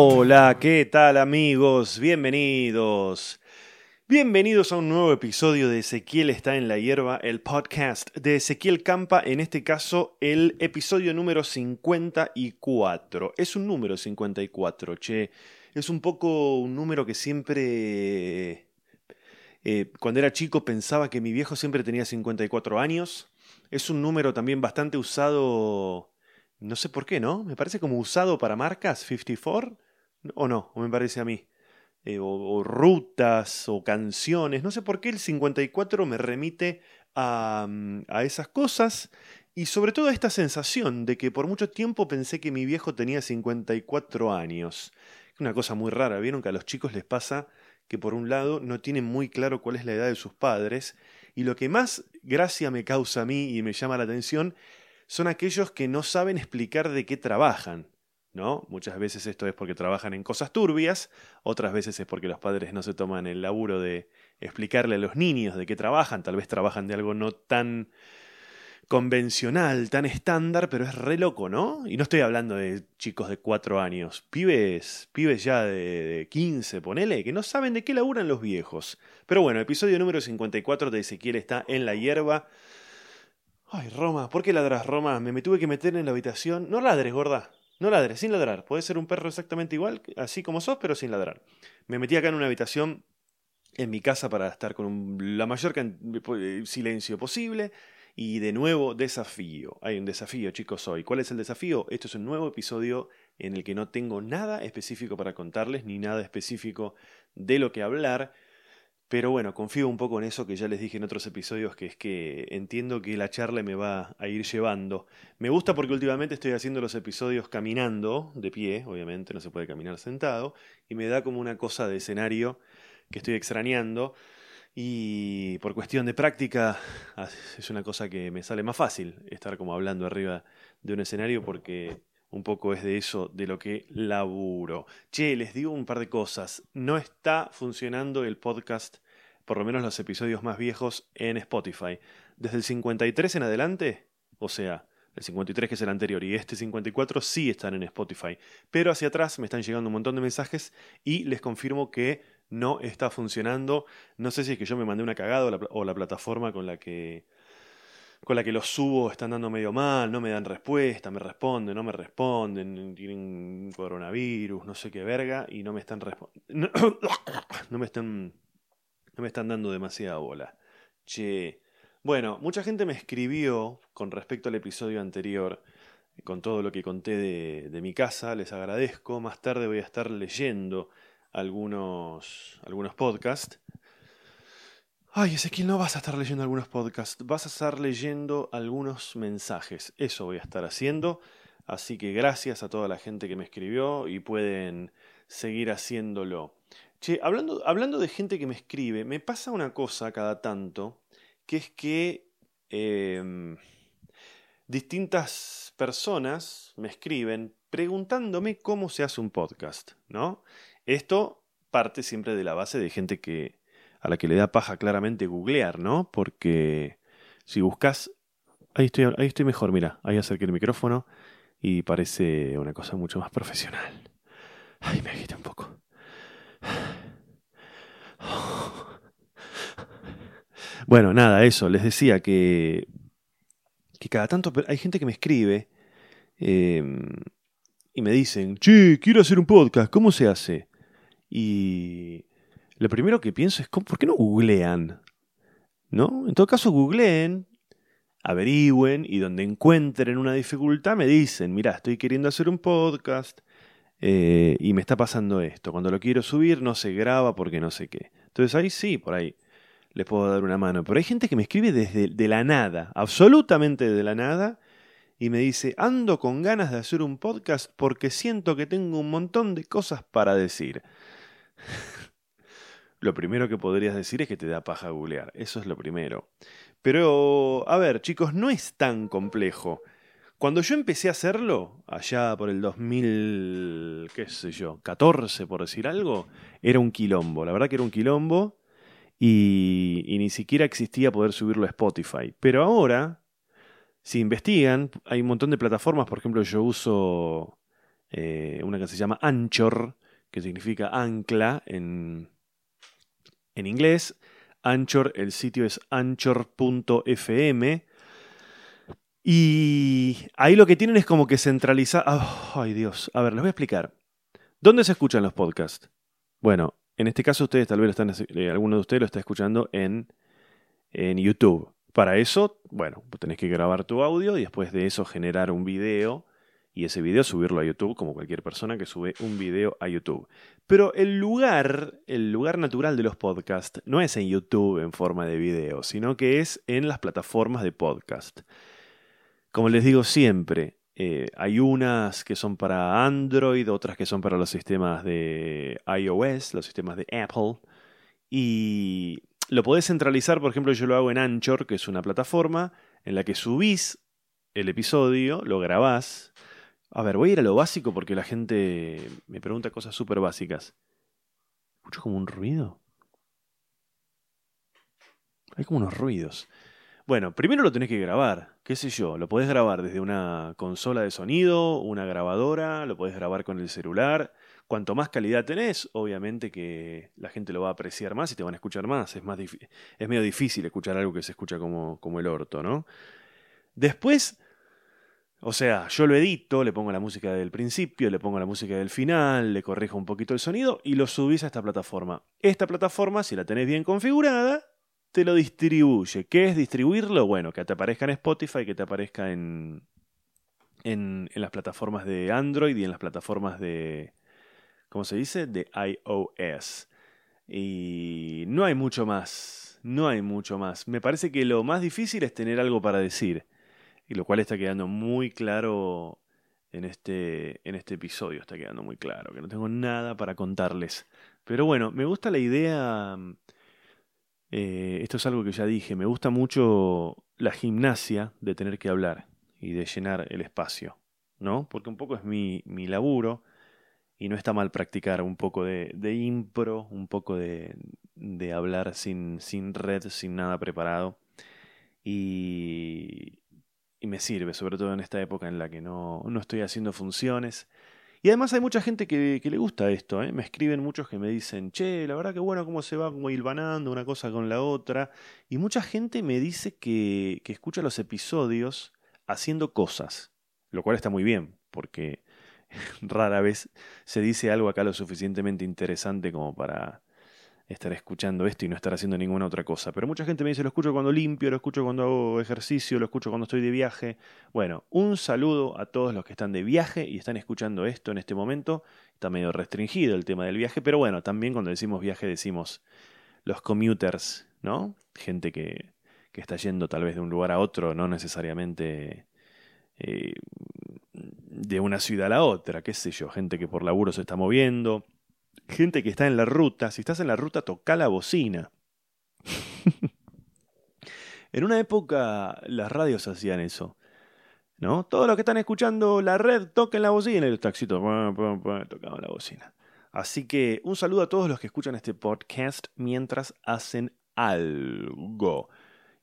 Hola, ¿qué tal amigos? Bienvenidos. Bienvenidos a un nuevo episodio de Ezequiel está en la hierba, el podcast de Ezequiel Campa, en este caso el episodio número 54. Es un número 54, che. Es un poco un número que siempre... eh, cuando era chico pensaba que mi viejo siempre tenía 54 años. Es un número también bastante usado... No sé por qué, ¿no? Me parece como usado para marcas, 54. ¿O no? ¿O me parece a mí? Eh, o, o rutas o canciones. No sé por qué el 54 me remite a, mm, a esas cosas y sobre todo a esta sensación de que por mucho tiempo pensé que mi viejo tenía 54 años. Una cosa muy rara, vieron que a los chicos les pasa que por un lado no tienen muy claro cuál es la edad de sus padres y lo que más gracia me causa a mí y me llama la atención son aquellos que no saben explicar de qué trabajan. ¿No? Muchas veces esto es porque trabajan en cosas turbias, otras veces es porque los padres no se toman el laburo de explicarle a los niños de qué trabajan, tal vez trabajan de algo no tan convencional, tan estándar, pero es re loco, ¿no? Y no estoy hablando de chicos de 4 años, pibes, pibes ya de, de 15, ponele, que no saben de qué laburan los viejos. Pero bueno, episodio número 54 de Ezequiel está en la hierba. Ay, Roma, ¿por qué ladras, Roma? Me, me tuve que meter en la habitación. No ladres, gorda. No ladres, sin ladrar. Puedes ser un perro exactamente igual, así como sos, pero sin ladrar. Me metí acá en una habitación en mi casa para estar con un- la mayor eh, silencio posible. Y de nuevo, desafío. Hay un desafío, chicos, hoy. ¿Cuál es el desafío? Esto es un nuevo episodio en el que no tengo nada específico para contarles, ni nada específico de lo que hablar. Pero bueno, confío un poco en eso que ya les dije en otros episodios, que es que entiendo que la charla me va a ir llevando. Me gusta porque últimamente estoy haciendo los episodios caminando, de pie, obviamente, no se puede caminar sentado, y me da como una cosa de escenario que estoy extrañando. Y por cuestión de práctica, ah, es una cosa que me sale más fácil estar como hablando arriba de un escenario porque un poco es de eso de lo que laburo. Che, les digo un par de cosas. No está funcionando el podcast, por lo menos los episodios más viejos, en Spotify. Desde el 53 en adelante, o sea, el 53 que es el anterior y este 54 sí están en Spotify. Pero hacia atrás me están llegando un montón de mensajes y les confirmo que no está funcionando. No sé si es que yo me mandé una cagada o la, o la plataforma con la que con la que los subo están dando medio mal, no me dan respuesta, me responden, no me responden, tienen coronavirus, no sé qué verga, y no me están respondiendo. No, me están. No me están dando demasiada bola. Che. Bueno, mucha gente me escribió con respecto al episodio anterior, con todo lo que conté de, de mi casa, les agradezco. Más tarde voy a estar leyendo algunos, algunos podcasts. Ay, Ezequiel, no vas a estar leyendo algunos podcasts, vas a estar leyendo algunos mensajes. Eso voy a estar haciendo. Así que gracias a toda la gente que me escribió y pueden seguir haciéndolo. Che, hablando, hablando de gente que me escribe, me pasa una cosa cada tanto, que es que em, distintas personas me escriben preguntándome cómo se hace un podcast, ¿no? Esto parte siempre de la base de gente que a la que le da paja claramente googlear, ¿no? Porque si buscas ahí estoy ahí estoy mejor, mira, ahí acerqué el micrófono y parece una cosa mucho más profesional. Ay, me agita un poco. Bueno, nada, eso, les decía que que cada tanto hay gente que me escribe eh, y me dicen, che, quiero hacer un podcast, ¿cómo se hace? Y lo primero que pienso es, ¿cómo- ¿por qué no googlean? ¿No? En todo caso, googleen, averigüen y donde encuentren una dificultad me dicen, mira, estoy queriendo hacer un podcast eh, y me está pasando esto. Cuando lo quiero subir no se graba porque no sé qué. Entonces ahí sí, por ahí les puedo dar una mano. Pero hay gente que me escribe desde de la nada, absolutamente de la nada, y me dice, ando con ganas de hacer un podcast porque siento que tengo un montón de cosas para decir. Lo primero que podrías decir es que te da paja googlear, eso es lo primero. Pero, a ver, chicos, no es tan complejo. Cuando yo empecé a hacerlo, allá por el 2000, qué sé yo, 14 por decir algo, era un quilombo. La verdad que era un quilombo y, y ni siquiera existía poder subirlo a Spotify. Pero ahora, si investigan, hay un montón de plataformas, por ejemplo, yo uso eh, una que se llama Anchor, que significa ancla en, en inglés. Anchor, el sitio es anchor.fm. Y ahí lo que tienen es como que centralizar. ay Dios, a ver, les voy a explicar. ¿Dónde se escuchan los podcasts? Bueno, en este caso ustedes tal vez están, eh, alguno de ustedes lo está escuchando en, en YouTube. Para eso, bueno, tenés que grabar tu audio y después de eso generar un video y ese video subirlo a YouTube como cualquier persona que sube un video a YouTube. Pero el lugar, el lugar natural de los podcasts no es en YouTube en forma de video, sino que es en las plataformas de podcast. Como les digo siempre, eh, hay unas que son para Android, otras que son para los sistemas de iOS, los sistemas de Apple. Y lo podés centralizar, por ejemplo, yo lo hago en Anchor, que es una plataforma en la que subís el episodio, lo grabás, a ver, voy a ir a lo básico porque la gente me pregunta cosas súper básicas. ¿Escucho como un ruido? Hay como unos ruidos. Bueno, primero lo tenés que grabar, qué sé yo, lo podés grabar desde una consola de sonido, una grabadora, lo podés grabar con el celular. Cuanto más calidad tenés, obviamente que la gente lo va a apreciar más y te van a escuchar más. Es, más es medio difícil escuchar algo que se escucha como, como el orto, ¿no? Después o sea, yo lo edito, le pongo la música del principio, le pongo la música del final, le corrijo un poquito el sonido y lo subís a esta plataforma. Esta plataforma, si la tenés bien configurada, te lo distribuye. ¿Qué es distribuirlo? Bueno, que te aparezca en Spotify, que te aparezca en, en, en las plataformas de Android y en las plataformas de, ¿cómo se dice? De iOS. Y no hay mucho más, no hay mucho más. Me parece que lo más difícil es tener algo para decir y lo cual está quedando muy claro en este, en este episodio, está quedando muy claro, que no tengo nada para contarles. Pero bueno, me gusta la idea, eh, esto es algo que ya dije, me gusta mucho la gimnasia de tener que hablar y de llenar el espacio, ¿no? Porque un poco es mi, mi laburo y no está mal practicar un poco de, de impro, un poco de, de hablar sin, sin red, sin nada preparado. Y, y me sirve, sobre todo en esta época en la que no, no estoy haciendo funciones. Y además hay mucha gente que, que le gusta esto, ¿eh? me escriben muchos que me dicen, che, la verdad que bueno cómo se va como hilvanando una cosa con la otra. Y mucha gente me dice que, que escucha los episodios haciendo cosas, lo cual está muy bien, porque rara vez se dice algo acá lo suficientemente interesante como para estar escuchando esto y no estar haciendo ninguna otra cosa. Pero mucha gente me dice, lo escucho cuando limpio, lo escucho cuando hago ejercicio, lo escucho cuando estoy de viaje. Bueno, un saludo a todos los que están de viaje y están escuchando esto en este momento. Está medio restringido el tema del viaje, pero bueno, también cuando decimos viaje decimos los commuters, ¿no? Gente que, que está yendo tal vez de un lugar a otro, no necesariamente... Eh, de una ciudad a la otra, qué sé yo, gente que por laburo se está moviendo, gente que está en la ruta, si estás en la ruta, toca la bocina. en una época las radios hacían eso. ¿No? Todos los que están escuchando la red toquen la bocina y el taxito tocaban la bocina. Así que un saludo a todos los que escuchan este podcast mientras hacen algo.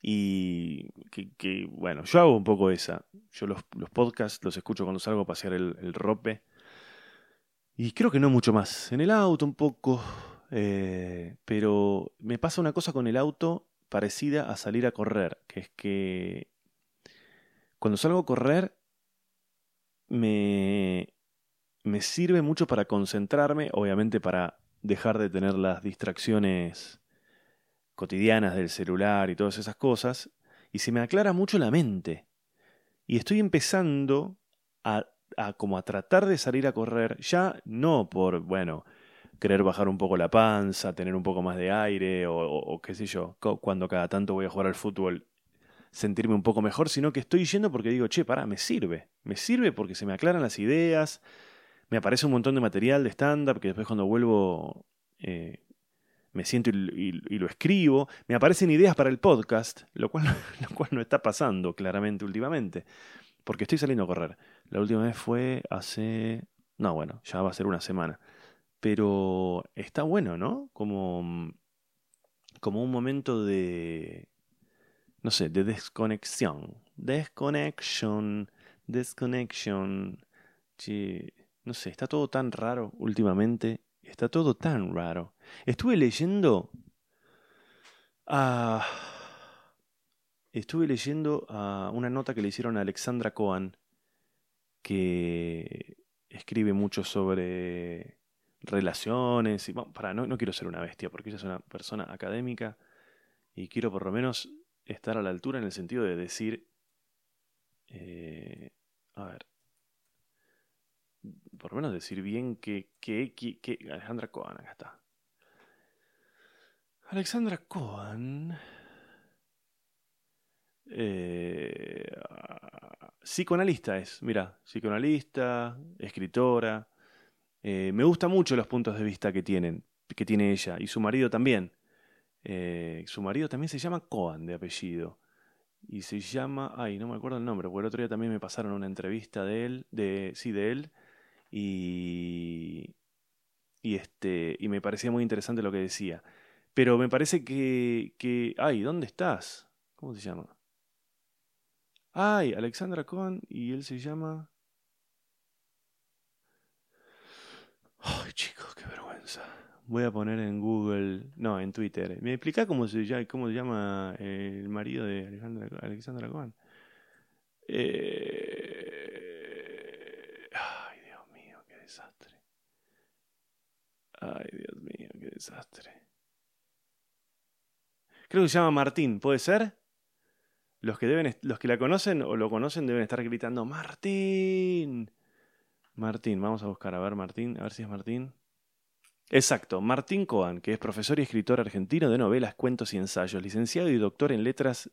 Y que, bueno, yo hago un poco esa. Yo los, los podcasts los escucho cuando salgo a pasear el, el rope y creo que no mucho más. En el auto un poco. Eh, pero me pasa una cosa con el auto parecida a salir a correr, que es que cuando salgo a correr me, me sirve mucho para concentrarme, obviamente para dejar de tener las distracciones cotidianas del celular y todas esas cosas, y se me aclara mucho la mente. Y estoy empezando a a como a tratar de salir a correr, ya no por, bueno, querer bajar un poco la panza, tener un poco más de aire o, qué sé yo, cuando cada tanto voy a jugar al fútbol, sentirme un poco mejor, sino que estoy yendo porque digo, che, pará, me sirve, me sirve porque se me aclaran las ideas, me aparece un montón de material de stand-up que después cuando vuelvo eh, me siento y, lo escribo, me aparecen ideas para el podcast, lo cual, lo cual no está pasando claramente últimamente, porque estoy saliendo a correr. La última vez fue hace... No, bueno, ya va a ser una semana. Pero está bueno, ¿no? Como, como un momento de... No sé, de desconexión. Desconexión. Desconexión. No sé, está todo tan raro últimamente. Está todo tan raro. Estuve leyendo... a estuve leyendo a una nota que le hicieron a Alexandra Cohen, que escribe mucho sobre relaciones. Y, para, no, no quiero ser una bestia, porque ella es una persona académica y quiero por lo menos estar a la altura en el sentido de decir, eh, a ver, por lo menos decir bien que, que, que, Alejandra Cohen, acá está. Alexandra Cohen, eh, psicoanalista es, mira, psicoanalista, escritora. Eh, me gustan mucho los puntos de vista que tienen, que tiene ella y su marido también. Eh, su marido también se llama Cohen de apellido. Y se llama. Ay, no me acuerdo el nombre, porque el otro día también me pasaron una entrevista de él. De, sí, de él. Y. Y este. Y me parecía muy interesante lo que decía. Pero me parece que. que ay, ¿dónde estás? ¿Cómo se llama? Ay, Alexandra Cohen. Y él se llama. Ay, chicos, qué vergüenza. Voy a poner en Google, no, en Twitter. ¿Me explica cómo se, llama, llama el marido de Alexandra, Alexandra Cohen? Eh... Ay, Dios mío, qué desastre. Ay, Dios mío, qué desastre. Creo que se llama Martín, ¿puede ser? Los que, deben, los que la conocen o lo conocen deben estar gritando Martín. Martín, vamos a buscar a ver Martín, a ver si es Martín. Exacto, Martín Coan, que es profesor y escritor argentino de novelas, cuentos y ensayos, licenciado y doctor en letras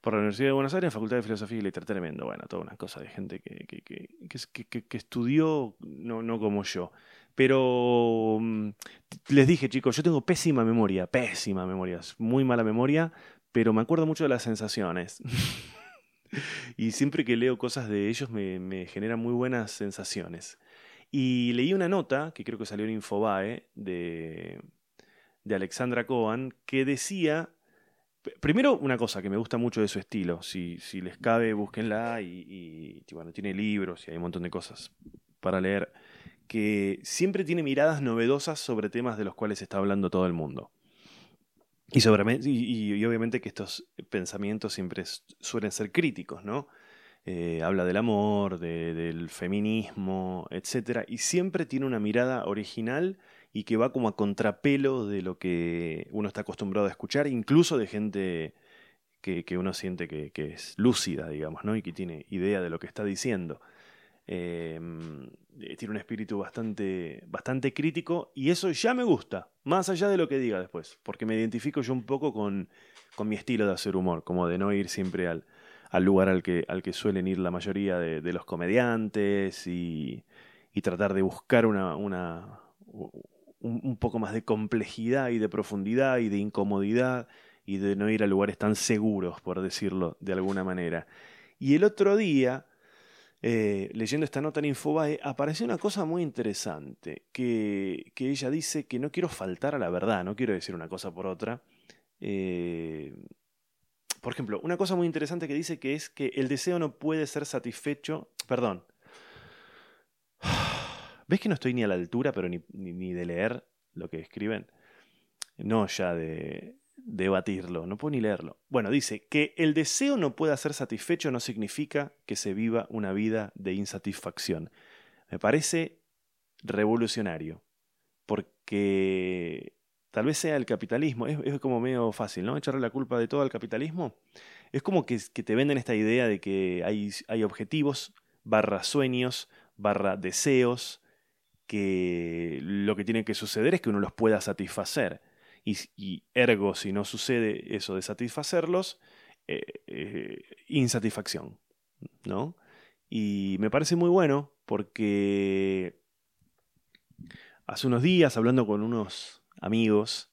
por la Universidad de Buenos Aires, Facultad de Filosofía y Letras. Tremendo, bueno, toda una cosa de gente que, que, que, que estudió, no, no como yo. Pero mm, les dije, chicos, yo tengo pésima memoria, pésima memoria, muy mala memoria, pero me acuerdo mucho de las sensaciones. y siempre que leo cosas de ellos me, generan muy buenas sensaciones. Y leí una nota, que creo que salió en Infobae, de, de Alexandra Cohen, que decía, primero una cosa que me gusta mucho de su estilo, si, si les cabe, búsquenla y, y, bueno, tiene libros y hay un montón de cosas para leer, que siempre tiene miradas novedosas sobre temas de los cuales está hablando todo el mundo. Y, sobre, obviamente que estos pensamientos siempre suelen ser críticos, ¿no? Eh, habla del amor, del feminismo, etc. Y siempre tiene una mirada original y que va como a contrapelo de lo que uno está acostumbrado a escuchar, incluso de gente que, uno siente que, es lúcida, digamos, ¿no? y que tiene idea de lo que está diciendo. Em, eh, tiene un espíritu bastante, bastante crítico y eso ya me gusta, más allá de lo que diga después, porque me identifico yo un poco con, con mi estilo de hacer humor, como de no ir siempre al, al lugar al que, al que suelen ir la mayoría de, los comediantes y, tratar de buscar una, una un, poco más de complejidad y de profundidad y de incomodidad y de no ir a lugares tan seguros, por decirlo de alguna manera. Y el otro día, eh, leyendo esta nota en Infobae, apareció una cosa muy interesante, que, que, ella dice que no quiero faltar a la verdad, no quiero decir una cosa por otra. Eh, por ejemplo, una cosa muy interesante que dice que es que el deseo no puede ser satisfecho. Perdón. ¿Ves que no estoy ni a la altura, pero ni, ni, de leer lo que escriben? No ya de debatirlo, no puedo ni leerlo. Bueno, dice que el deseo no pueda ser satisfecho no significa que se viva una vida de insatisfacción. Me parece revolucionario, porque Tal vez sea el capitalismo, es, como medio fácil, ¿no? Echarle la culpa de todo al capitalismo. Es como que, te venden esta idea de que hay, hay objetivos, barra sueños, barra deseos, que lo que tiene que suceder es que uno los pueda satisfacer. Y, ergo, si no sucede eso de satisfacerlos, eh, eh, insatisfacción, ¿no? Y me parece muy bueno porque hace unos días, hablando con unos amigos,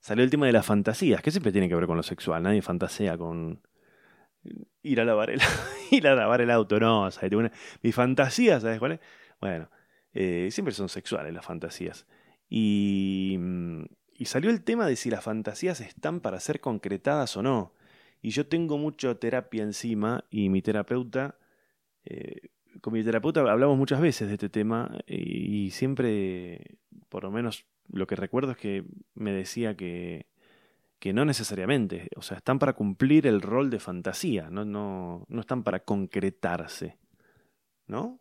salió el tema de las fantasías, que siempre tiene que ver con lo sexual. Nadie fantasea con ir a lavar el, ir a lavar el auto, no. mi fantasía, ¿sabes cuál es? Bueno, eh, siempre son sexuales las fantasías. Y, mm, y salió el tema de si las fantasías están para ser concretadas o no. Y yo tengo mucha terapia encima y mi terapeuta eh, con mi terapeuta hablamos muchas veces de este tema y siempre, por lo menos lo que recuerdo es que me decía que, que no necesariamente, o sea, están para cumplir el rol de fantasía, no, no, no están para concretarse, ¿no?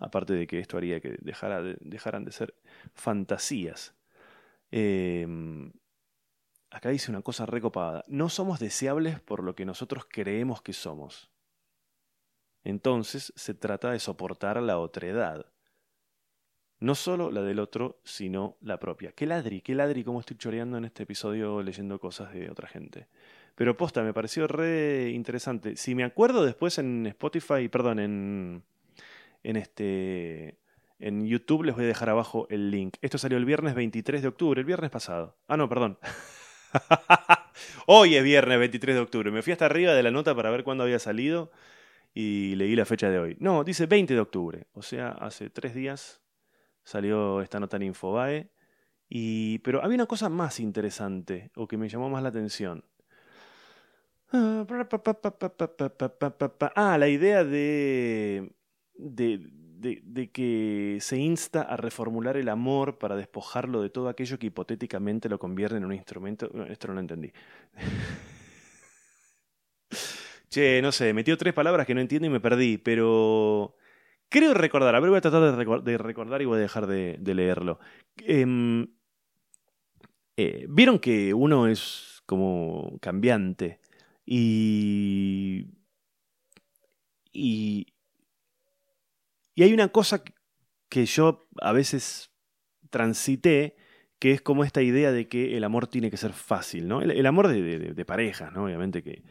Aparte de que esto haría que dejara de, dejaran de ser fantasías. Em, acá dice una cosa recopada. No somos deseables por lo que nosotros creemos que somos. Entonces se trata de soportar la otredad. No solo la del otro, sino la propia. Qué ladri, qué ladri cómo estoy choreando en este episodio leyendo cosas de otra gente. Pero posta, me pareció re interesante. Si me acuerdo después en Spotify, perdón, en, en este en YouTube les voy a dejar abajo el link. Esto salió el viernes 23 de octubre, el viernes pasado. Ah, no, perdón. Hoy es viernes 23 de octubre. Me fui hasta arriba de la nota para ver cuándo había salido y leí la fecha de hoy. No, dice 20 de octubre, o sea, hace tres días salió esta nota en Infobae. Y, pero había una cosa más interesante, o que me llamó más la atención. Ah, la idea de, de, de, que se insta a reformular el amor para despojarlo de todo aquello que hipotéticamente lo convierte en un instrumento. esto no lo entendí. Che, no sé, metió tres palabras que no entiendo y me perdí, pero creo recordar, a ver, voy a tratar de, recordar y voy a dejar de, leerlo. Em, eh, Vieron que uno es como cambiante y, y, y hay una cosa que yo a veces transité, que es como esta idea de que el amor tiene que ser fácil, ¿no? El, amor de, parejas, ¿no? Obviamente que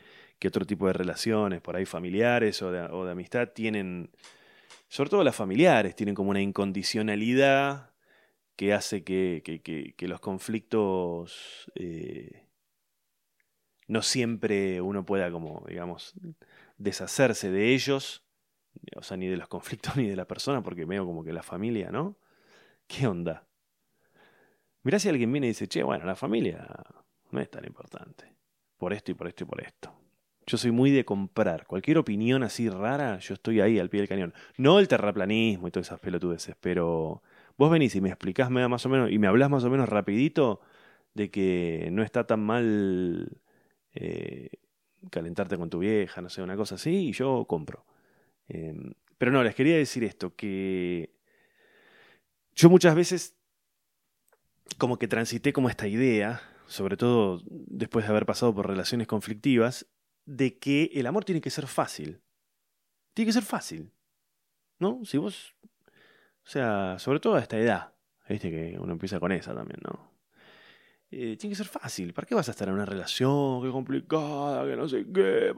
que otro tipo de relaciones, por ahí familiares o de, amistad, tienen, sobre todo las familiares, tienen como una incondicionalidad que hace que, que, los conflictos eh, no siempre uno pueda como, digamos, deshacerse de ellos, o sea, ni de los conflictos ni de la persona, porque veo como que la familia, ¿no? ¿Qué onda? Mirá si alguien viene y dice, che, bueno, la familia no es tan importante, por esto y por esto y por esto. Yo soy muy de comprar. Cualquier opinión así rara, yo estoy ahí al pie del cañón. No el terraplanismo y todas esas pelotudeces, pero vos venís y me explicás más o menos, y me hablas más o menos rapidito de que no está tan mal eh, calentarte con tu vieja, no sé, una cosa así, y yo compro. Em, pero no, les quería decir esto, que yo muchas veces como que transité como esta idea, sobre todo después de haber pasado por relaciones conflictivas, de que el amor tiene que ser fácil. Tiene que ser fácil. ¿No? Si vos. O sea, sobre todo a esta edad. Viste que uno empieza con esa también, ¿no? Eh, tiene que ser fácil. ¿Para qué vas a estar en una relación que complicada, que no sé qué,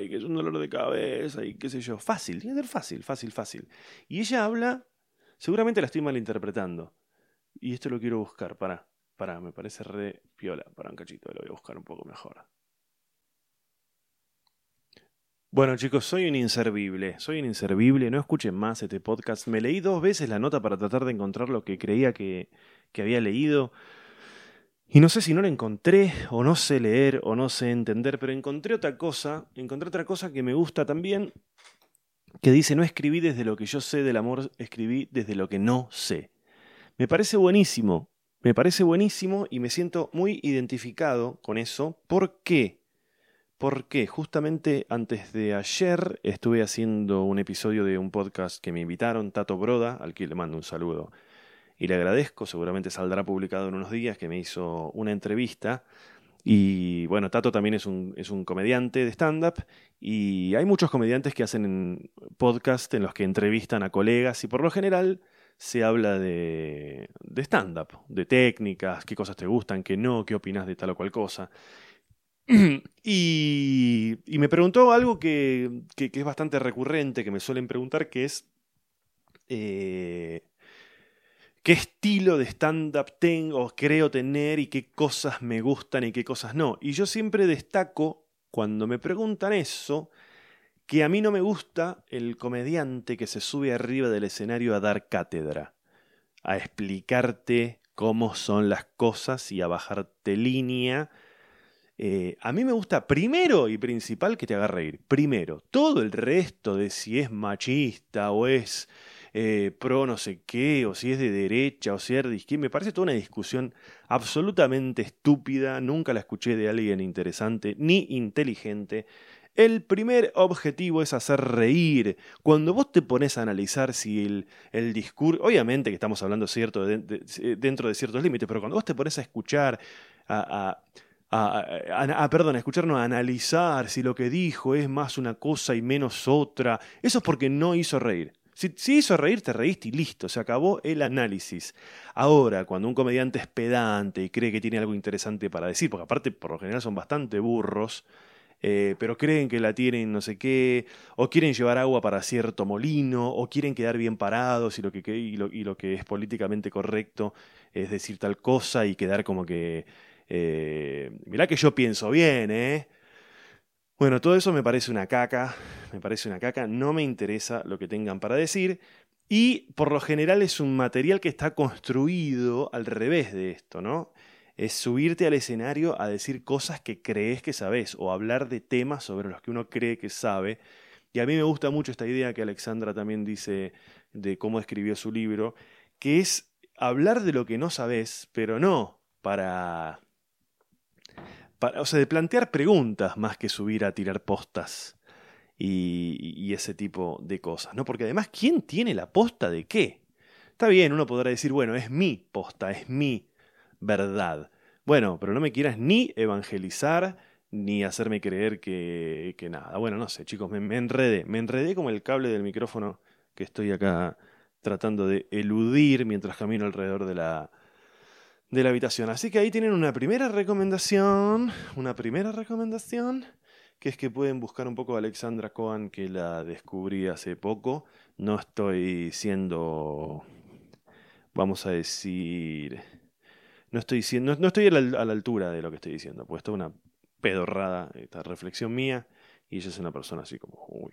y que es un dolor de cabeza y qué sé yo? Fácil, tiene que ser fácil, fácil, fácil. Y ella habla, seguramente la estoy malinterpretando. Y esto lo quiero buscar, para, para, me parece re piola, para un cachito, lo voy a buscar un poco mejor. Bueno chicos, soy un inservible, soy un inservible, no escuchen más este podcast. Me leí dos veces la nota para tratar de encontrar lo que creía que, que había leído. Y no sé si no la encontré, o no sé leer, o no sé entender, pero encontré otra cosa, encontré otra cosa que me gusta también, que dice, no escribí desde lo que yo sé del amor, escribí desde lo que no sé. Me parece buenísimo, me parece buenísimo y me siento muy identificado con eso. ¿Por qué? porque justamente antes de ayer estuve haciendo un episodio de un podcast que me invitaron, Tato Broda, al que le mando un saludo y le agradezco, seguramente saldrá publicado en unos días, que me hizo una entrevista. Y bueno, Tato también es un, es un comediante de stand-up y hay muchos comediantes que hacen podcast en los que entrevistan a colegas y por lo general se habla de, de stand-up, de técnicas, qué cosas te gustan, qué no, qué opinas de tal o cual cosa. Y, me preguntó algo que, es bastante recurrente, que me suelen preguntar, que es eh, qué estilo de stand-up tengo, creo tener y qué cosas me gustan y qué cosas no. Y yo siempre destaco, cuando me preguntan eso, que a mí no me gusta el comediante que se sube arriba del escenario a dar cátedra, a explicarte cómo son las cosas y a bajarte línea Eh, a mí me gusta primero y principal que te haga reír. Primero, todo el resto de si es machista o es eh, pro no sé qué, o si es de derecha o si es de izquierda, me parece toda una discusión absolutamente estúpida. Nunca la escuché de alguien interesante ni inteligente. El primer objetivo es hacer reír. Cuando vos te pones a analizar si el, el discurso, obviamente que estamos hablando cierto dentro de ciertos límites, pero cuando vos te pones a escuchar, a, a, a, perdón, a escucharnos a analizar si lo que dijo es más una cosa y menos otra, eso es porque no hizo reír. Si, hizo reír, te reíste y listo, se acabó el análisis. Ahora, cuando un comediante es pedante y cree que tiene algo interesante para decir, porque aparte por lo general son bastante burros, eh, pero creen que la tienen no sé qué, o quieren llevar agua para cierto molino, o quieren quedar bien parados y lo que, y lo, y lo que es políticamente correcto es decir tal cosa y quedar como que... Eh, mirá que yo pienso bien, ¿eh? Bueno, todo eso me parece una caca, me parece una caca, no me interesa lo que tengan para decir y por lo general es un material que está construido al revés de esto, ¿no? es subirte al escenario a decir cosas que crees que sabes o hablar de temas sobre los que uno cree que sabe. Y a mí me gusta mucho esta idea que Alexandra también dice de cómo escribió su libro, que es hablar de lo que no sabes, pero no para, para o sea, de plantear preguntas más que subir a tirar postas y, y ese tipo de cosas, ¿no? Porque además, ¿quién tiene la posta de qué? Está bien, uno podrá decir, bueno, es mi posta, es mi verdad. Bueno, pero no me quieras ni evangelizar ni hacerme creer que, que nada. Bueno, no sé, chicos, me, me, enredé. Me enredé como el cable del micrófono que estoy acá tratando de eludir mientras camino alrededor de la, de la habitación. Así que ahí tienen una primera recomendación. Una primera recomendación. Que es que pueden buscar un poco a Alexandra Cohen, que la descubrí hace poco. No estoy siendo. Vamos a decir no estoy, diciendo, no, estoy a la, altura de lo que estoy diciendo, pues esto es una pedorrada, esta reflexión mía, y ella es una persona así como...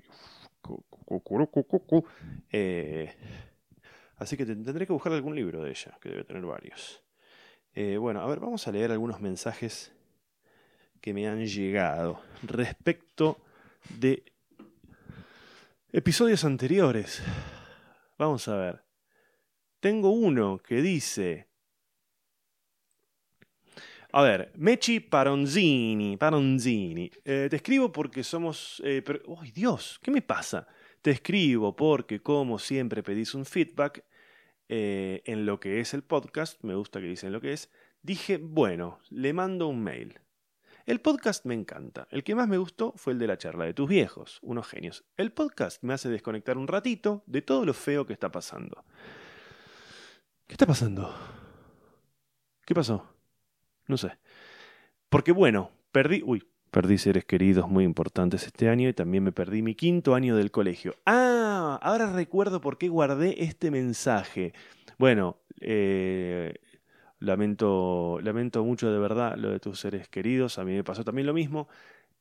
Eh, así que tendré que buscar algún libro de ella, que debe tener varios. Eh, bueno, a ver, vamos a leer algunos mensajes que me han llegado respecto de episodios anteriores. Vamos a ver. Tengo uno que dice, a ver, Mechi Paronzini, Paronzini. Eh, te escribo porque somos... Eh, ¡Ay, Dios! ¿Qué me pasa? Te escribo porque, como siempre, pedís un feedback eh, en lo que es el podcast. Me gusta que dicen lo que es. Dije, bueno, le mando un mail. El podcast me encanta. El que más me gustó fue el de la charla de tus viejos, unos genios. El podcast me hace desconectar un ratito de todo lo feo que está pasando. ¿Qué está pasando? ¿Qué pasó? No sé. Porque bueno, perdí, uy, perdí seres queridos muy importantes este año y también me perdí mi quinto año del colegio. Ah, ahora recuerdo por qué guardé este mensaje. Bueno, eh, lamento, lamento mucho de verdad lo de tus seres queridos, a mí me pasó también lo mismo,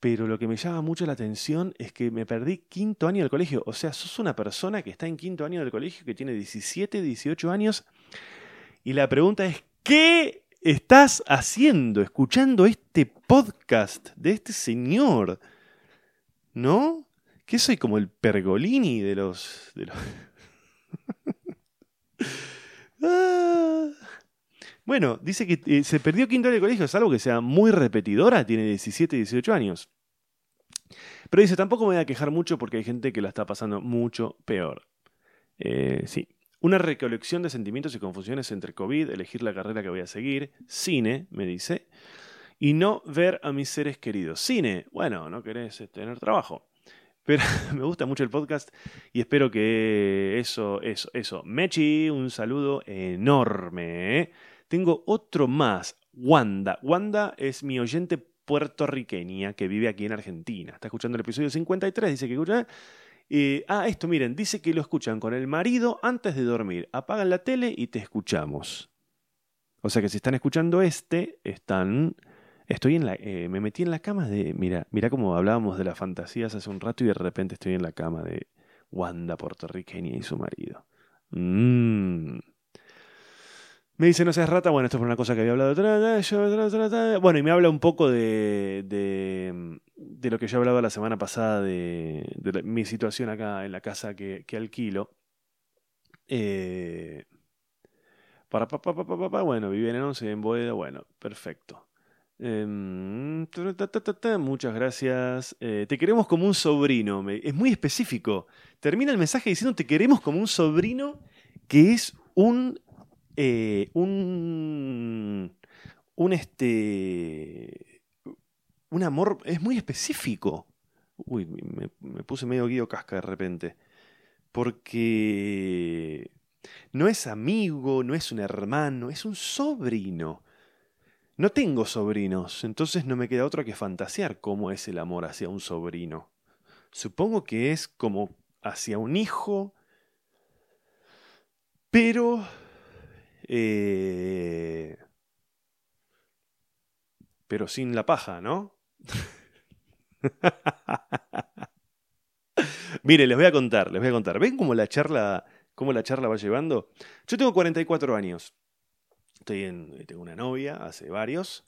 pero lo que me llama mucho la atención es que me perdí quinto año del colegio. O sea, sos una persona que está en quinto año del colegio, que tiene 17, 18 años, y la pregunta es, ¿qué estás haciendo, escuchando este podcast de este señor? ¿No? Que soy como el pergolini de los... De los... Ah. Bueno, dice que eh, se perdió quinto año de colegio, es algo que sea muy repetidora, tiene 17, 18 años. Pero dice, tampoco me voy a quejar mucho porque hay gente que la está pasando mucho peor. Eh, sí, una recolección de sentimientos y confusiones entre COVID, elegir la carrera que voy a seguir, cine, me dice, y no ver a mis seres queridos. Cine, bueno, no querés eh, tener trabajo. Pero me gusta mucho el podcast y espero que eso, eso, eso. Mechi, un saludo enorme. ¿Eh? Tengo otro más, Wanda. Wanda es mi oyente puertorriqueña que vive aquí en Argentina. Está escuchando el episodio 53, dice que escucha ah, esto, miren, dice que lo escuchan con el marido antes de dormir. Apagan la tele y te escuchamos. O sea que si están escuchando este, están... Estoy en la... Eh, me metí en la cama de... Mira, mira cómo hablábamos de las fantasías hace un rato y de repente estoy en la cama de Wanda puertorriqueña y su marido. Mmm. Me dice, no seas rata, bueno, esto es por una cosa que había hablado. Bueno, y me habla un poco de, de, lo que yo hablaba la semana pasada de, mi situación acá en la casa que, que alquilo. Eh, para, pa, pa, pa, pa, bueno, vive en 11 en Boeda, bueno, perfecto. Eh, muchas gracias. Eh, te queremos como un sobrino. Es muy específico. Termina el mensaje diciendo te queremos como un sobrino que es un eh, un, un, este, un amor, es muy específico. Uy, me, puse medio guido casca de repente. Porque no es amigo, no es un hermano, es un sobrino. No tengo sobrinos, entonces no me queda otra que fantasear cómo es el amor hacia un sobrino. Supongo que es como hacia un hijo, pero eh, pero sin la paja, ¿no? Mire, les voy a contar, les voy a contar. ¿Ven cómo la charla, cómo la charla va llevando? Yo tengo 44 años. Estoy en, tengo una novia hace varios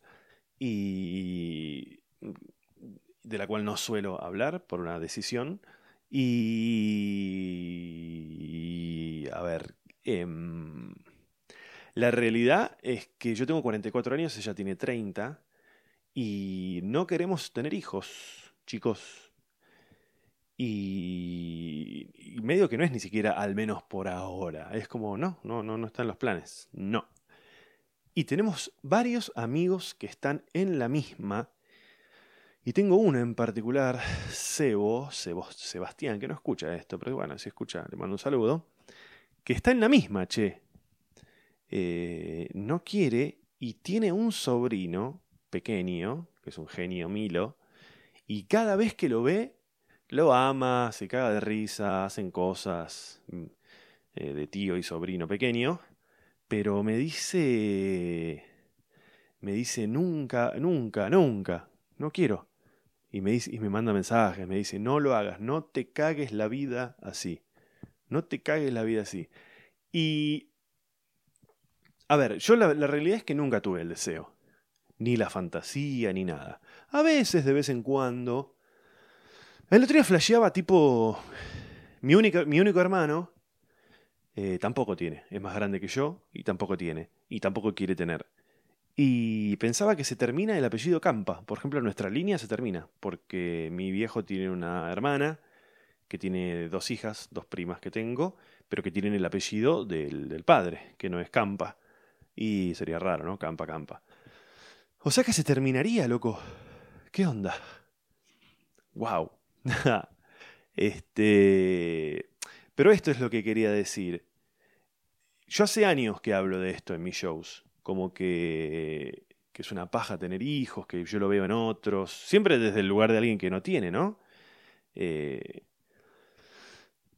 y de la cual no suelo hablar por una decisión. Y, a ver, eh, la realidad es que yo tengo 44 años, ella tiene 30, y no queremos tener hijos, chicos. Y, medio que no es ni siquiera al menos por ahora. Es como, no, no, no, no están los planes. No. Y tenemos varios amigos que están en la misma. Y tengo uno en particular, Sebo, Sebo, Sebastián, que no escucha esto, pero bueno, si escucha, le mando un saludo. Que está en la misma, che. Eh, no quiere y tiene un sobrino pequeño, que es un genio Milo, y cada vez que lo ve, lo ama, se caga de risa, hacen cosas mm, eh, de tío y sobrino pequeño, pero me dice, me dice nunca, nunca, nunca, no quiero. Y me, dice, y me manda mensajes, me dice, no lo hagas, no te cagues la vida así, no te cagues la vida así. Y a ver, yo la, realidad es que nunca tuve el deseo. Ni la fantasía, ni nada. A veces, de vez en cuando. El otro día flasheaba tipo. Mi, mi único hermano eh, tampoco tiene. Es más grande que yo y tampoco tiene. Y tampoco quiere tener. Y pensaba que se termina el apellido Campa. Por ejemplo, nuestra línea se termina. Porque mi viejo tiene una hermana que tiene dos hijas, dos primas que tengo, pero que tienen el apellido del, del padre, que no es Campa. Y sería raro, ¿no? Campa, campa. O sea que se terminaría, loco. ¿Qué onda? Wow. este. Pero esto es lo que quería decir. Yo hace años que hablo de esto en mis shows. Como que, que es una paja tener hijos, que yo lo veo en otros. Siempre desde el lugar de alguien que no tiene, ¿no? Eh,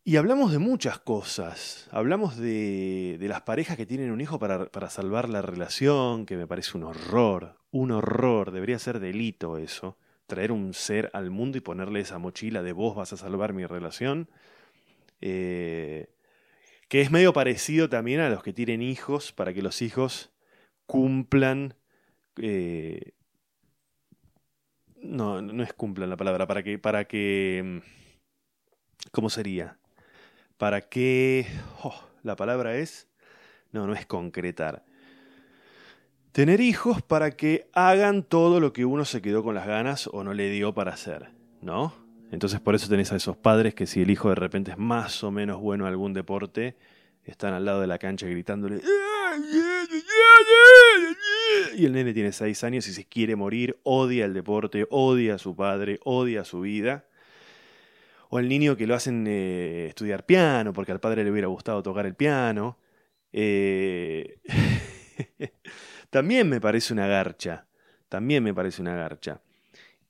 y hablamos de muchas cosas. Hablamos de, las parejas que tienen un hijo para, para, salvar la relación, que me parece un horror, un horror. Debería ser delito eso. Traer un ser al mundo y ponerle esa mochila de vos vas a salvar mi relación. Eh, que es medio parecido también a los que tienen hijos para que los hijos cumplan... Eh, no, no es cumplan la palabra, para que... Para que mm, ¿Cómo sería? Para que... Oh, la palabra es... No, no es concretar. Tener hijos para que hagan todo lo que uno se quedó con las ganas o no le dio para hacer, ¿no? Entonces por eso tenés a esos padres que si el hijo de repente es más o menos bueno en algún deporte, están al lado de la cancha gritándole... Y el nene tiene seis años y se quiere morir, odia el deporte, odia a su padre, odia su vida o el niño que lo hacen eh, estudiar piano porque al padre le hubiera gustado tocar el piano. Eh, también me parece una garcha. También me parece una garcha.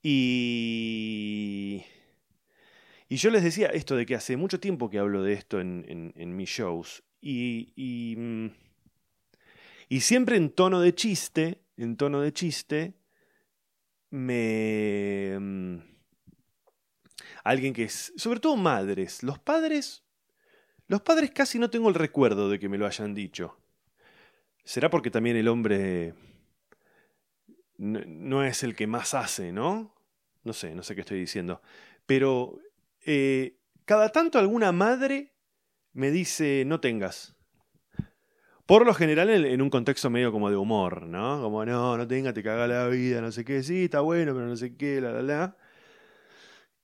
Y. Y yo les decía esto de que hace mucho tiempo que hablo de esto en, en, mis shows. Y, y, mm, y siempre en tono de chiste, en tono de chiste, me mm, alguien que es, sobre todo madres, los padres, los padres casi no tengo el recuerdo de que me lo hayan dicho. será porque también el hombre no, es el que más hace, ¿no? No sé, no sé qué estoy diciendo. Pero eh, cada tanto alguna madre me dice, no tengas. Por lo general en, un contexto medio como de humor, ¿no? Como, no, no tengas, te caga la vida, no sé qué, sí, está bueno, pero no sé qué, la, la, la.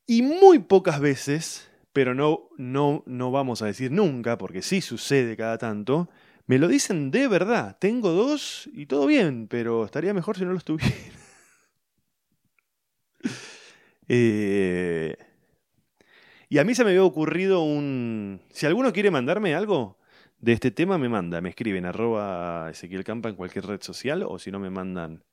Y muy pocas veces, pero no, no, no vamos a decir nunca, porque sí sucede cada tanto, me lo dicen de verdad. Tengo dos y todo bien, pero estaría mejor si no los tuviera. Eh, y a mí se me había ocurrido un... Si alguno quiere mandarme algo de este tema, me manda. Me escriben arroba Ezequiel Campa en cualquier red social o si no me mandan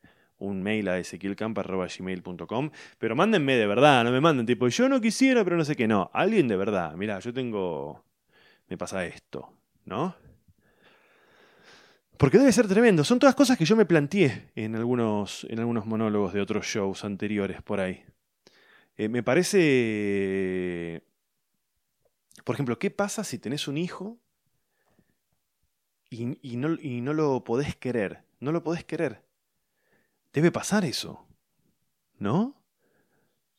un mail a ezequielcampa.gmail.com. Pero mándenme de verdad, no me manden tipo, yo no quisiera, pero no sé qué. No, alguien de verdad. Mira, yo tengo... Me pasa esto, ¿no? Porque debe ser tremendo. Son todas cosas que yo me planteé en algunos, en algunos monólogos de otros shows anteriores por ahí. Eh, me parece... Por ejemplo, ¿qué pasa si tenés un hijo y, no, y no lo podés querer? No lo podés querer. Debe pasar eso. ¿No?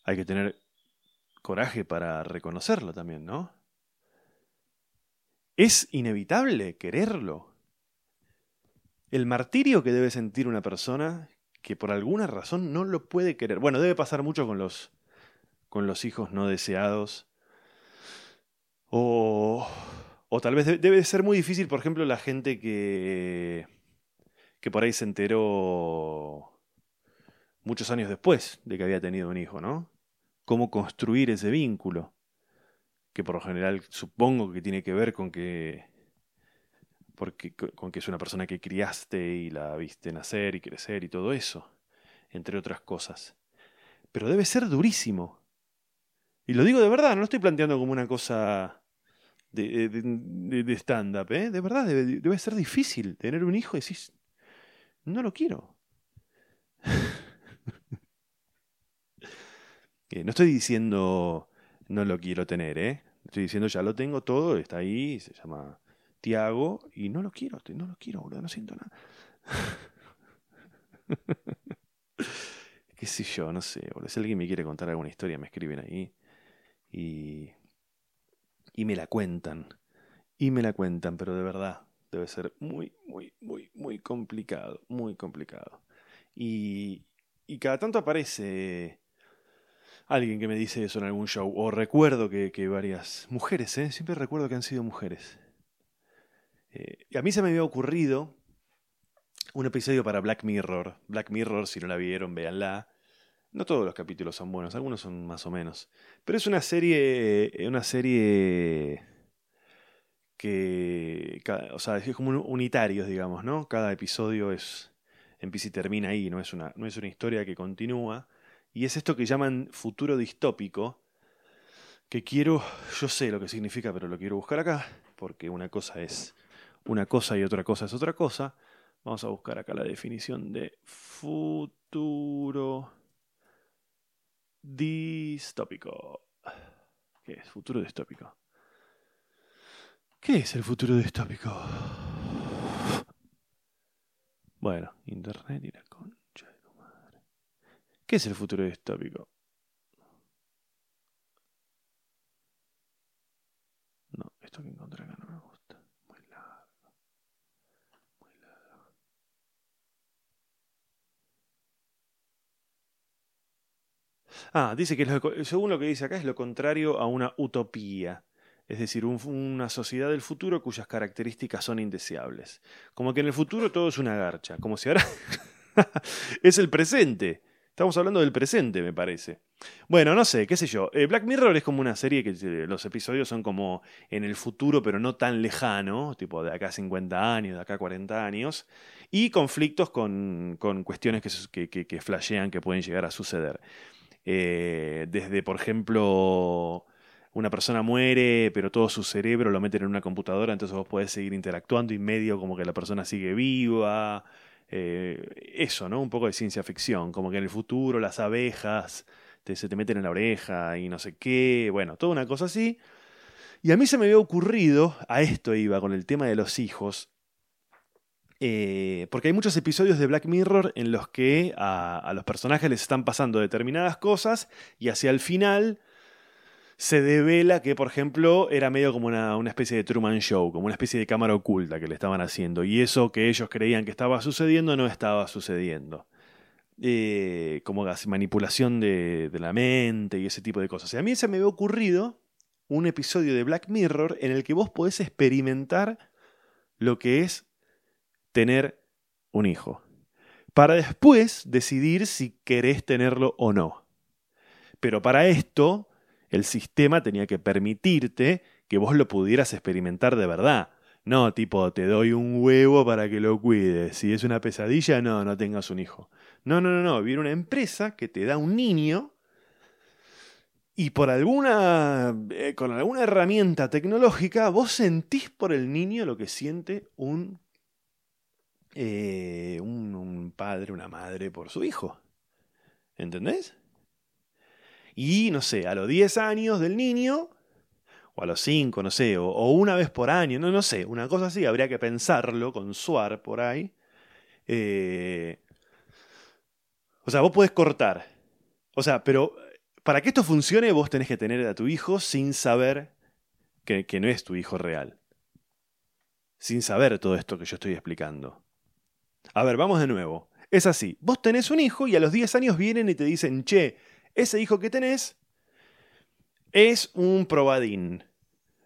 Hay que tener coraje para reconocerlo también, ¿no? Es inevitable quererlo el martirio que debe sentir una persona que por alguna razón no lo puede querer. Bueno, debe pasar mucho con los, con los hijos no deseados. O, o tal vez debe ser muy difícil, por ejemplo, la gente que, que por ahí se enteró muchos años después de que había tenido un hijo, ¿no? Cómo construir ese vínculo, que por lo general supongo que tiene que ver con que porque, con que es una persona que criaste y la viste nacer y crecer y todo eso, entre otras cosas. Pero debe ser durísimo. Y lo digo de verdad, no lo estoy planteando como una cosa de, de, stand-up, ¿eh? De verdad, debe, ser difícil tener un hijo y decís, no lo quiero. No estoy diciendo no lo quiero tener, ¿eh? Estoy diciendo ya lo tengo todo, está ahí, se llama Tiago y no lo quiero, no lo quiero, boludo, no siento nada. Qué sé yo, no sé, boludo. Si alguien me quiere contar alguna historia, me escriben ahí y, y me la cuentan. Y me la cuentan, pero de verdad, debe ser muy, muy, muy, muy complicado, muy complicado. Y, y cada tanto aparece alguien que me dice eso en algún show, o recuerdo que, que varias mujeres, ¿eh? siempre recuerdo que han sido mujeres, eh, y a mí se me había ocurrido un episodio para Black Mirror. Black Mirror, si no la vieron, véanla. No todos los capítulos son buenos, algunos son más o menos. Pero es una serie. Eh, una serie. que. O sea, es como unitarios, digamos, ¿no? Cada episodio es. empieza y termina ahí, no es una, no es una historia que continúa. Y es esto que llaman futuro distópico. Que quiero. Yo sé lo que significa, pero lo quiero buscar acá. Porque una cosa es una cosa y otra cosa es otra cosa. Vamos a buscar acá la definición de futuro distópico. ¿Qué es futuro distópico? ¿Qué es el futuro distópico? Bueno, Internet y la madre. ¿Qué es el futuro distópico? No, esto que encontré acá no me gusta. Ah, dice que según lo que dice acá es lo contrario a una utopía. Es decir, una sociedad del futuro cuyas características son indeseables. Como que en el futuro todo es una garcha. Como si ahora es el presente. Estamos hablando del presente, me parece. Bueno, no sé, qué sé yo. Eh, Black Mirror es como una serie que eh, los episodios son como en el futuro, pero no tan lejano, tipo de acá 50 años, de acá 40 años, y conflictos con, con cuestiones que, que, que flashean que pueden llegar a suceder. Eh, desde, por ejemplo, una persona muere, pero todo su cerebro lo meten en una computadora, entonces vos podés seguir interactuando y medio como que la persona sigue viva. Eh, eso, ¿no? Un poco de ciencia ficción, como que en el futuro las abejas se te meten en la oreja y no sé qué, bueno, toda una cosa así. Y a mí se me había ocurrido, a esto iba con el tema de los hijos, Eh, porque hay muchos episodios de Black Mirror en los que a, los personajes les están pasando determinadas cosas y hacia el final se devela que, por ejemplo, era medio como una, una, especie de Truman Show, como una especie de cámara oculta que le estaban haciendo. Y eso que ellos creían que estaba sucediendo no estaba sucediendo. Eh, como manipulación de, de, la mente y ese tipo de cosas. Y a mí se me había ocurrido un episodio de Black Mirror en el que vos podés experimentar lo que es tener un hijo. Para después decidir si querés tenerlo o no. Pero para esto el sistema tenía que permitirte que vos lo pudieras experimentar de verdad. No, tipo, te doy un huevo para que lo cuides. Si es una pesadilla, no, no tengas un hijo. No, no, no, no. Viene una empresa que te da un niño y por alguna. Eh, con alguna herramienta tecnológica, vos sentís por el niño lo que siente un, eh, un, un padre, una madre por su hijo. ¿Entendés? Y no sé, a los 10 años del niño, o a los 5, no sé, o, una vez por año, no, no sé, una cosa así, habría que pensarlo con Suar por ahí. Eh, o sea, vos podés cortar. O sea, pero para que esto funcione, vos tenés que tener a tu hijo sin saber que, que no es tu hijo real. Sin saber todo esto que yo estoy explicando. A ver, vamos de nuevo. Es así, vos tenés un hijo y a los 10 años vienen y te dicen, che, ese hijo que tenés es un probadín.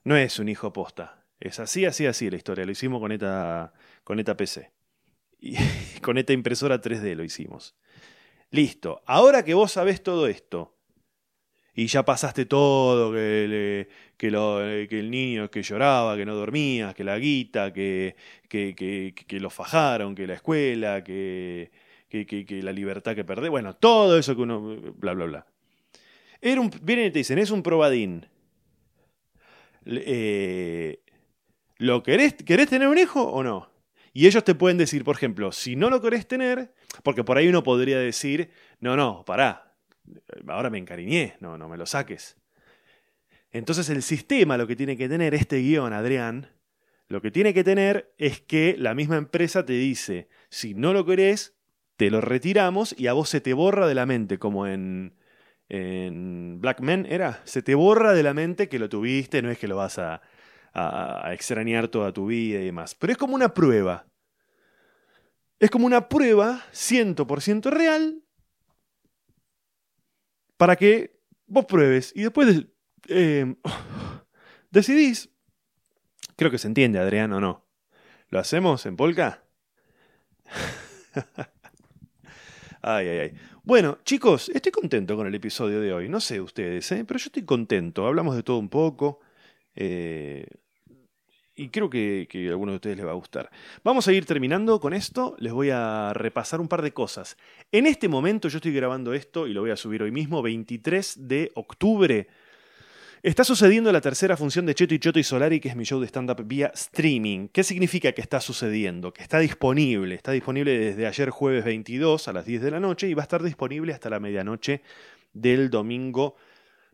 No es un hijo posta. Es así, así, así la historia. Lo hicimos con esta, con esta PC. Y con esta impresora 3D lo hicimos. Listo. Ahora que vos sabés todo esto, y ya pasaste todo, que, el niño que lloraba, que no dormía, que la guita, que, que, que lo fajaron, que la escuela, que, que, la libertad que perdés, bueno, todo eso que uno, bla, bla, bla. Era un, vienen y te dicen, es un probadín. Eh, ¿Lo querés, querés tener un hijo o no? Y ellos te pueden decir, por ejemplo, si no lo querés tener, porque por ahí uno podría decir, no, no, pará, ahora me encariñé, no, no me lo saques. Entonces el sistema lo que tiene que tener, este guion, Adrián, lo que tiene que tener es que la misma empresa te dice, si no lo querés, te lo retiramos y a vos se te borra de la mente, como en, en Black Men era, se te borra de la mente que lo tuviste, no es que lo vas a, a, extrañar toda tu vida y demás. Pero es como una prueba. Es como una prueba 100% real para que vos pruebes y después eh, decidís. Creo que se entiende, Adrián, o no. ¿Lo hacemos en Polka? Ay, ay, ay. Bueno, chicos, estoy contento con el episodio de hoy. No sé ustedes, ¿eh? pero yo estoy contento. Hablamos de todo un poco. Eh, y creo que, que, a algunos de ustedes les va a gustar. Vamos a ir terminando con esto. Les voy a repasar un par de cosas. En este momento yo estoy grabando esto y lo voy a subir hoy mismo, 23 de octubre Está sucediendo la tercera función de Cheto y Choto y Solari, que es mi show de stand-up vía streaming. ¿Qué significa que está sucediendo? Que está disponible. Está disponible desde ayer jueves 22 a las 10 de la noche y va a estar disponible hasta la medianoche del domingo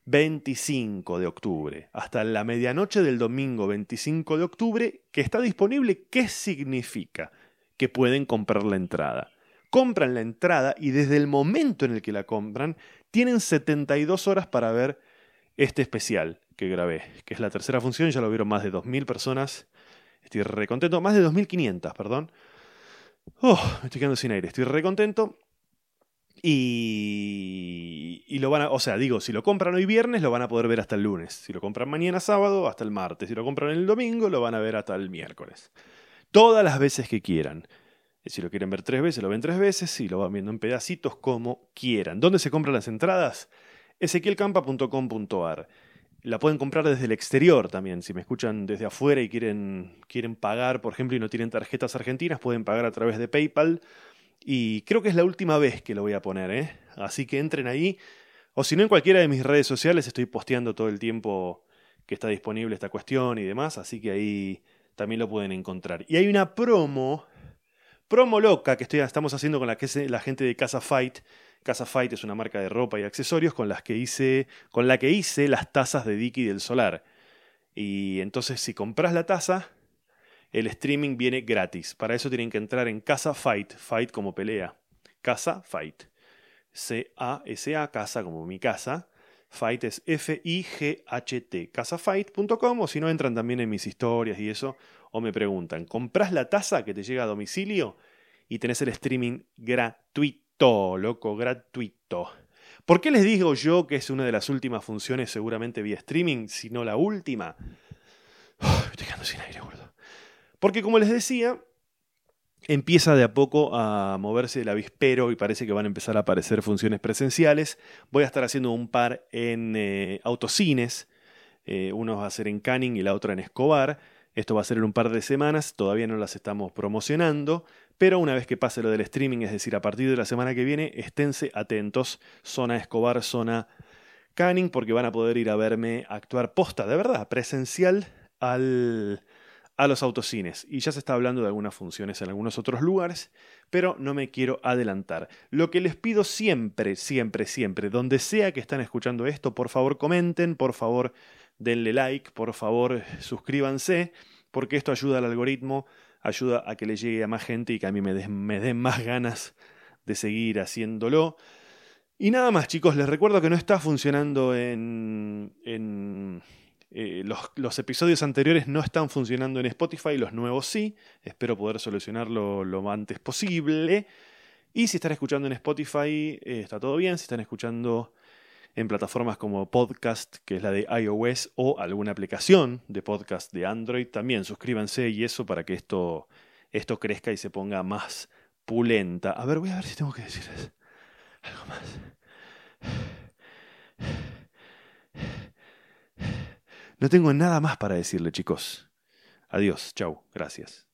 25 de octubre. Hasta la medianoche del domingo 25 de octubre, que está disponible, ¿qué significa? Que pueden comprar la entrada. Compran la entrada y desde el momento en el que la compran, tienen 72 horas para ver este especial que grabé, que es la tercera función, ya lo vieron más de 2.000 personas. Estoy re contento, más de 2.500, perdón. Oh, me estoy quedando sin aire, estoy re contento. Y, y lo van a, o sea, digo, si lo compran hoy viernes, lo van a poder ver hasta el lunes. Si lo compran mañana sábado, hasta el martes. Si lo compran el domingo, lo van a ver hasta el miércoles. Todas las veces que quieran. Si lo quieren ver tres veces, lo ven tres veces. Si lo van viendo en pedacitos, como quieran. ¿Dónde se compran las entradas? ezequielcampa.com.ar. La pueden comprar desde el exterior también. Si me escuchan desde afuera y quieren, quieren pagar, por ejemplo, y no tienen tarjetas argentinas, pueden pagar a través de PayPal. Y creo que es la última vez que lo voy a poner, ¿eh? Así que entren ahí. O si no, en cualquiera de mis redes sociales estoy posteando todo el tiempo que está disponible esta cuestión y demás. Así que ahí también lo pueden encontrar. Y hay una promo, promo loca que estamos haciendo con la, que la gente de Casa Fight Casa Fight es una marca de ropa y accesorios con, las que hice, con la que hice las tazas de Dicky del Solar. Y entonces si compras la taza, el streaming viene gratis. Para eso tienen que entrar en Casa Fight, Fight como pelea. Casa Fight. C-A-S-A, casa como mi casa. Fight es F-I-G-H-T. Casafight.com o si no entran también en mis historias y eso o me preguntan, ¿comprás la taza que te llega a domicilio? Y tenés el streaming gratuito, loco, gratuito. ¿Por qué les digo yo que es una de las últimas funciones seguramente vía streaming, si no la última? estoy quedando sin aire, gordo. Porque como les decía, empieza de a poco a moverse el avispero y parece que van a empezar a aparecer funciones presenciales. Voy a estar haciendo un par en eh, autocines. Eh, uno va a ser en Canning y la otra en Escobar. Esto va a ser en un par de semanas, todavía no las estamos promocionando, pero una vez que pase lo del streaming, es decir, a partir de la semana que viene, esténse atentos, zona Escobar, zona Canning, porque van a poder ir a verme actuar posta, de verdad, presencial al, a los autocines. Y ya se está hablando de algunas funciones en algunos otros lugares, pero no me quiero adelantar. Lo que les pido siempre, siempre, siempre, donde sea que están escuchando esto, por favor comenten, por favor denle like, por favor suscríbanse, porque esto ayuda al algoritmo, ayuda a que le llegue a más gente y que a mí me den más ganas de seguir haciéndolo. Y nada más, chicos, les recuerdo que no está funcionando en, en eh, los, episodios anteriores no están funcionando en Spotify, los nuevos sí. Espero poder solucionarlo lo antes posible. Y si están escuchando en Spotify, eh, está todo bien. Si están escuchando en plataformas como Podcast, que es la de iOS, o alguna aplicación de podcast de Android, también suscríbanse y eso para que esto, esto crezca y se ponga más pulenta. A ver, voy a ver si tengo que decirles algo más. No tengo nada más para decirle, chicos. Adiós, chau, gracias.